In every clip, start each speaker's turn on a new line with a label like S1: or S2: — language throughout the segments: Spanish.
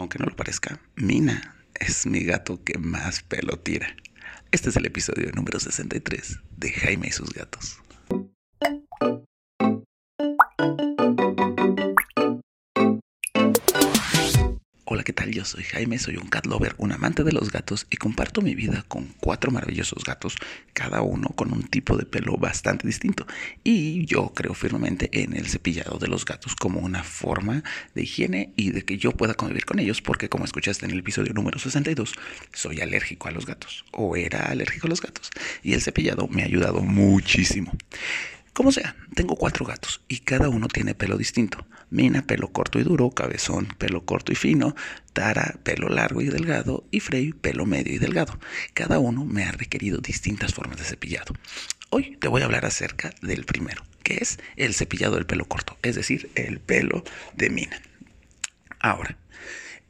S1: aunque no lo parezca, Mina es mi gato que más pelo tira. Este es el episodio número 63 de Jaime y sus gatos. Yo soy Jaime, soy un cat lover, un amante de los gatos y comparto mi vida con cuatro maravillosos gatos, cada uno con un tipo de pelo bastante distinto. Y yo creo firmemente en el cepillado de los gatos como una forma de higiene y de que yo pueda convivir con ellos, porque como escuchaste en el episodio número 62, soy alérgico a los gatos, o era alérgico a los gatos, y el cepillado me ha ayudado muchísimo. Como sea, tengo cuatro gatos y cada uno tiene pelo distinto. Mina, pelo corto y duro, Cabezón, pelo corto y fino, Tara, pelo largo y delgado y Frey, pelo medio y delgado. Cada uno me ha requerido distintas formas de cepillado. Hoy te voy a hablar acerca del primero, que es el cepillado del pelo corto, es decir, el pelo de Mina. Ahora,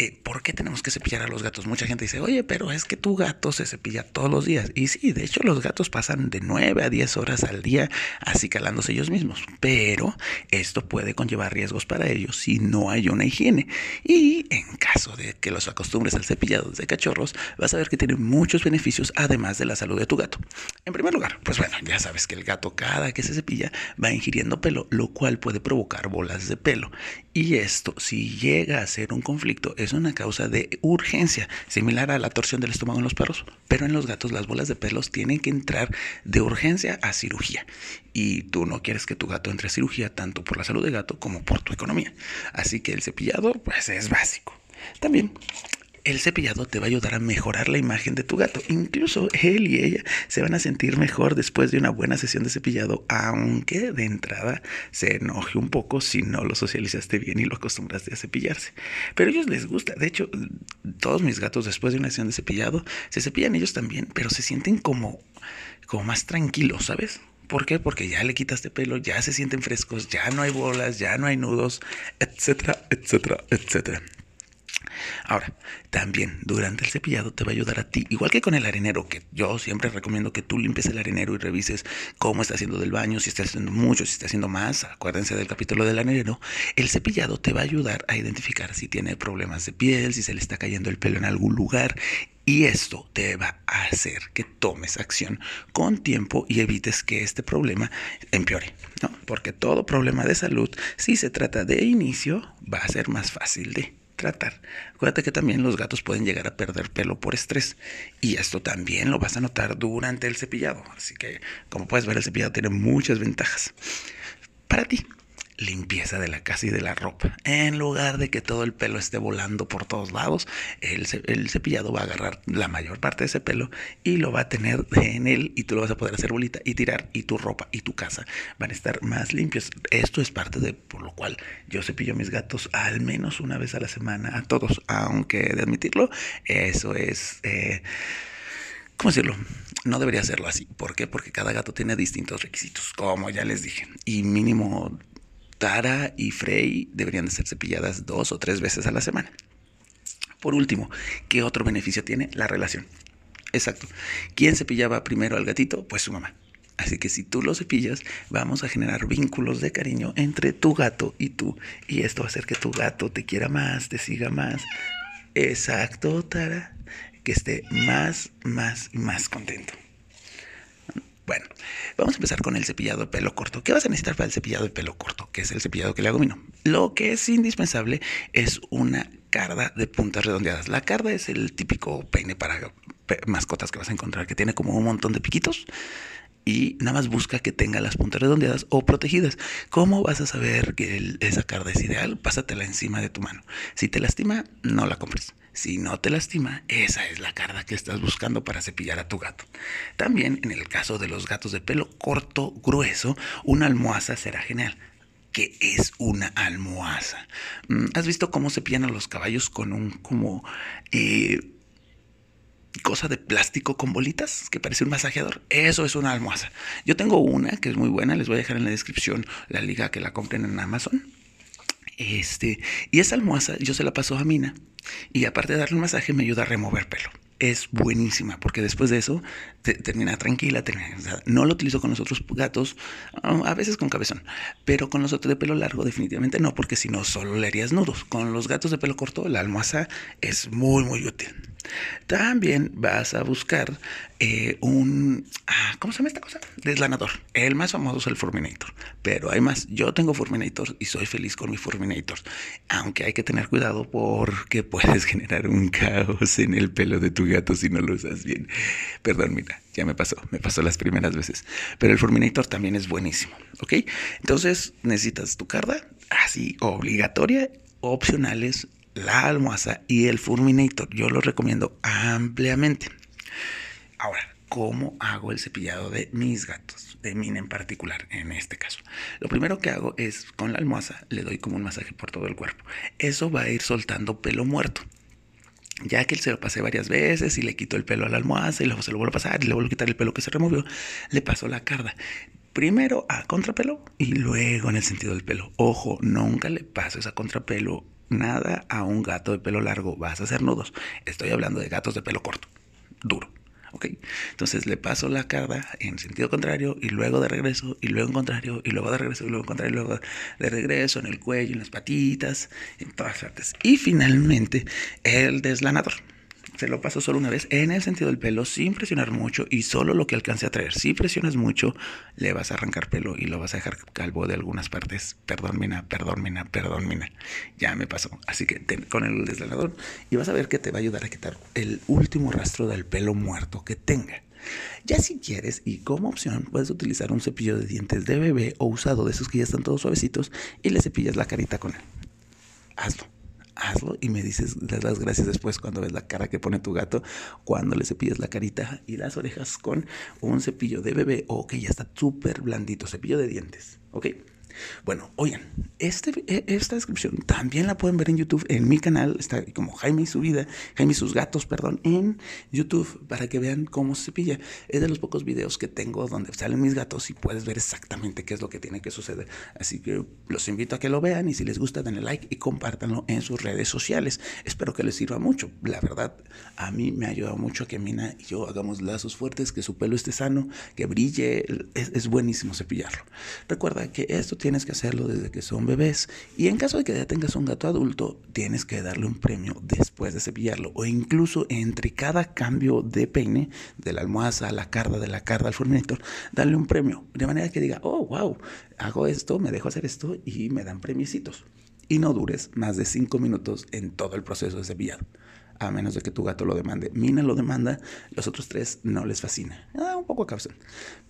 S1: eh, ¿por qué tenemos que cepillar a los gatos? Mucha gente dice, oye, pero es que tu gato se cepilla todos los días. Y sí, de hecho los gatos pasan de 9 a 10 horas al día así calándose ellos mismos. Pero esto puede conllevar riesgos para ellos si no hay una higiene. Y en caso de que los acostumbres al cepillado de cachorros, vas a ver que tiene muchos beneficios además de la salud de tu gato. En primer lugar, pues bueno, ya sabes que el gato cada que se cepilla va ingiriendo pelo, lo cual puede provocar bolas de pelo. Y esto, si llega a ser un conflicto, es una causa de urgencia, similar a la torsión del estómago en los perros. Pero en los gatos las bolas de pelos tienen que entrar de urgencia a cirugía. Y tú no quieres que tu gato entre a cirugía tanto por la salud del gato como por tu economía. Así que el cepillado pues es básico. También el cepillado te va a ayudar a mejorar la imagen de tu gato. Incluso él y ella se van a sentir mejor después de una buena sesión de cepillado, aunque de entrada se enoje un poco si no lo socializaste bien y lo acostumbraste a cepillarse. Pero a ellos les gusta. De hecho, todos mis gatos después de una sesión de cepillado se cepillan ellos también, pero se sienten como, como más tranquilos, ¿sabes? ¿Por qué? Porque ya le quitaste pelo, ya se sienten frescos, ya no hay bolas, ya no hay nudos, etcétera, etcétera, etcétera. Ahora, también durante el cepillado te va a ayudar a ti, igual que con el arenero, que yo siempre recomiendo que tú limpies el arenero y revises cómo está haciendo del baño, si está haciendo mucho, si está haciendo más, acuérdense del capítulo del arenero, el cepillado te va a ayudar a identificar si tiene problemas de piel, si se le está cayendo el pelo en algún lugar y esto te va a hacer que tomes acción con tiempo y evites que este problema empeore, ¿no? Porque todo problema de salud, si se trata de inicio, va a ser más fácil de tratar. Acuérdate que también los gatos pueden llegar a perder pelo por estrés y esto también lo vas a notar durante el cepillado. Así que, como puedes ver, el cepillado tiene muchas ventajas. Para ti, limpieza de la casa y de la ropa. En lugar de que todo el pelo esté volando por todos lados, el, cepillado va a agarrar la mayor parte de ese pelo y lo va a tener en él y tú lo vas a poder hacer bolita y tirar y tu ropa y tu casa van a estar más limpios. Esto es parte de por lo cual yo cepillo mis gatos al menos una vez a la semana a todos, aunque de admitirlo, eso es... Eh, ¿Cómo decirlo? No debería hacerlo así. ¿Por qué? Porque cada gato tiene distintos requisitos, como ya les dije. Y mínimo Tara y Frey deberían de ser cepilladas dos o tres veces a la semana. Por último, ¿qué otro beneficio tiene? La relación. Exacto. ¿Quién cepillaba primero al gatito? Pues su mamá. Así que si tú lo cepillas, vamos a generar vínculos de cariño entre tu gato y tú. Y esto va a hacer que tu gato te quiera más, te siga más. Exacto, Tara. Que esté más, más y más contento. Bueno, vamos a empezar con el cepillado de pelo corto. ¿Qué vas a necesitar para el cepillado de pelo corto? Que es el cepillado que le hago mino. Lo que es indispensable es una carda de puntas redondeadas. La carda es el típico peine para mascotas que vas a encontrar, que tiene como un montón de piquitos y nada más busca que tenga las puntas redondeadas o protegidas. ¿Cómo vas a saber que esa carda es ideal? Pásatela encima de tu mano. Si te lastima, no la compres. Si no te lastima, esa es la carda que estás buscando para cepillar a tu gato. También en el caso de los gatos de pelo corto, grueso, una almohaza será genial. ¿Qué es una almohaza? Mm, ¿Has visto cómo cepillan a los caballos con un como eh, cosa de plástico con bolitas que parece un masajeador. Eso es una almohaza. Yo tengo una que es muy buena, les voy a dejar en la descripción la liga que la compren en Amazon. Este, y esa almohaza yo se la paso a Mina Y aparte de darle un masaje, me ayuda a remover pelo es buenísima porque después de eso termina tranquila. no lo utilizo con los otros gatos, ah, a veces con cabezón, pero con los otros de pelo largo definitivamente no, porque si no solo le harías nudos. Con los gatos de pelo corto la almohada es muy muy útil. También vas a buscar eh, un... Ah, ¿Cómo se llama esta cosa? Deslanador. El más famoso es el Furminator. Pero hay más. Yo tengo Furminator y soy feliz con mi Furminator. Aunque hay que tener cuidado porque puedes generar un caos en el pelo de tu gato si no lo usas bien. Perdón, mira, ya me pasó. Me pasó las primeras veces. Pero el Furminator también es buenísimo. ¿Ok? Entonces necesitas tu carda así obligatoria opcionales la almohada y el Fulminator. Yo lo recomiendo ampliamente. Ahora, ¿cómo hago el cepillado de mis gatos? De Mina en particular, en este caso. Lo primero que hago es con la almohada le doy como un masaje por todo el cuerpo. Eso va a ir soltando pelo muerto. Ya que se lo pasé varias veces y le quito el pelo a la almohada y luego se lo vuelvo a pasar y le vuelvo a quitar el pelo que se removió, le paso la carda primero a contrapelo y luego en el sentido del pelo. Ojo, nunca le pases a contrapelo nada a un gato de pelo largo, vas a hacer nudos. Estoy hablando de gatos de pelo corto, duro. ¿ok? Entonces le paso la carga en sentido contrario y luego de regreso y luego en contrario y luego de regreso y luego en contrario y luego de regreso en el cuello, en las patitas, en todas partes. Y finalmente el deslanador se lo paso solo una vez en el sentido del pelo sin presionar mucho y solo lo que alcance a traer. Si presionas mucho, le vas a arrancar pelo y lo vas a dejar calvo de algunas partes. Perdón, mina, perdón, mina, perdón, mina. Ya me pasó. Así que con el deslanador y vas a ver que te va a ayudar a quitar el último rastro del pelo muerto que tenga. Ya si quieres y como opción puedes utilizar un cepillo de dientes de bebé o usado de esos que ya están todos suavecitos y le cepillas la carita con él. Hazlo hazlo y me dices, las gracias después cuando ves la cara que pone tu gato, cuando le cepillas la carita y las orejas con un cepillo de bebé o que ya está súper blandito, cepillo de dientes, ¿ok? Bueno, oigan, este, e, esta descripción también la pueden ver en YouTube, en mi canal, está como Jaime y su vida, Jaime y sus gatos, perdón, en YouTube, para que vean cómo se cepilla. Es de los pocos videos que tengo donde salen mis gatos y puedes ver exactamente qué es lo que tiene que suceder. Así que los invito a que lo vean y si les gusta, denle like y compártanlo en sus redes sociales. Espero que les sirva mucho. La verdad, a mí me ha ayudado mucho que Mina y yo hagamos lazos fuertes, que su pelo esté sano, que brille. Es, es buenísimo cepillarlo. Recuerda que esto tienes que hacerlo desde que son bebés y en caso de que ya tengas un gato adulto, tienes que darle un premio después de cepillarlo o incluso entre cada cambio de peine, de la almohada a la carda, de la carda al forminator, darle un premio de manera que diga, oh, wow, hago esto, me dejo hacer esto y me dan premiecitos. Y no dures más de cinco minutos en todo el proceso de cepillado a menos de que tu gato lo demande. Mina lo demanda, los otros tres no les fascina. Ah, un poco a causa,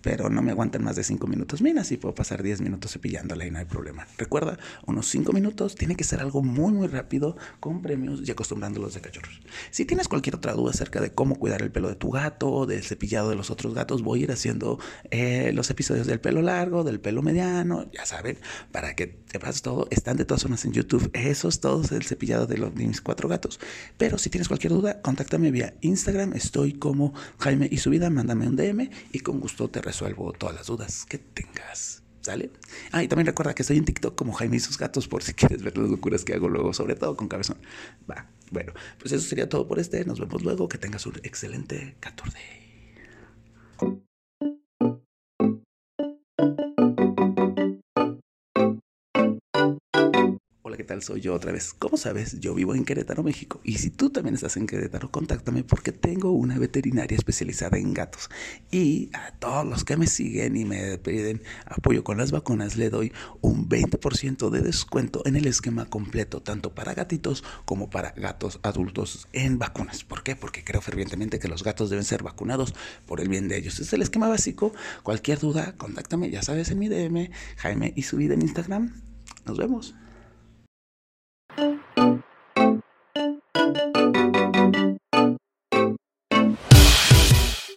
S1: pero no me aguantan más de cinco minutos. Mina sí puedo pasar diez minutos cepillándola y no hay problema. Recuerda, unos cinco minutos tiene que ser algo muy, muy rápido, con premios y acostumbrándolos de cachorros. Si tienes cualquier otra duda acerca de cómo cuidar el pelo de tu gato del cepillado de los otros gatos, voy a ir haciendo eh, los episodios del pelo largo, del pelo mediano, ya saben, para que te todo. Están de todas formas en YouTube. Eso es todo el cepillado de, los, mis cuatro gatos. Pero si tienes cualquier duda, contáctame vía Instagram. Estoy como Jaime y su vida. Mándame un DM y con gusto te resuelvo todas las dudas que tengas. ¿Sale? Ah, y también recuerda que estoy en TikTok como Jaime y sus gatos por si quieres ver las locuras que hago luego, sobre todo con cabezón. Va, bueno, pues eso sería todo por este. Nos vemos luego. Que tengas un excelente 14. ¿Qué tal? Soy yo otra vez. Como sabes, yo vivo en Querétaro, México. Y si tú también estás en Querétaro, contáctame porque tengo una veterinaria especializada en gatos. Y a todos los que me siguen y me piden apoyo con las vacunas, le doy un 20% de descuento en el esquema completo, tanto para gatitos como para gatos adultos en vacunas. ¿Por qué? Porque creo fervientemente que los gatos deben ser vacunados por el bien de ellos. Es el esquema básico. Cualquier duda, contáctame, ya sabes, en mi DM, Jaime y su vida en Instagram. Nos vemos. Thank you.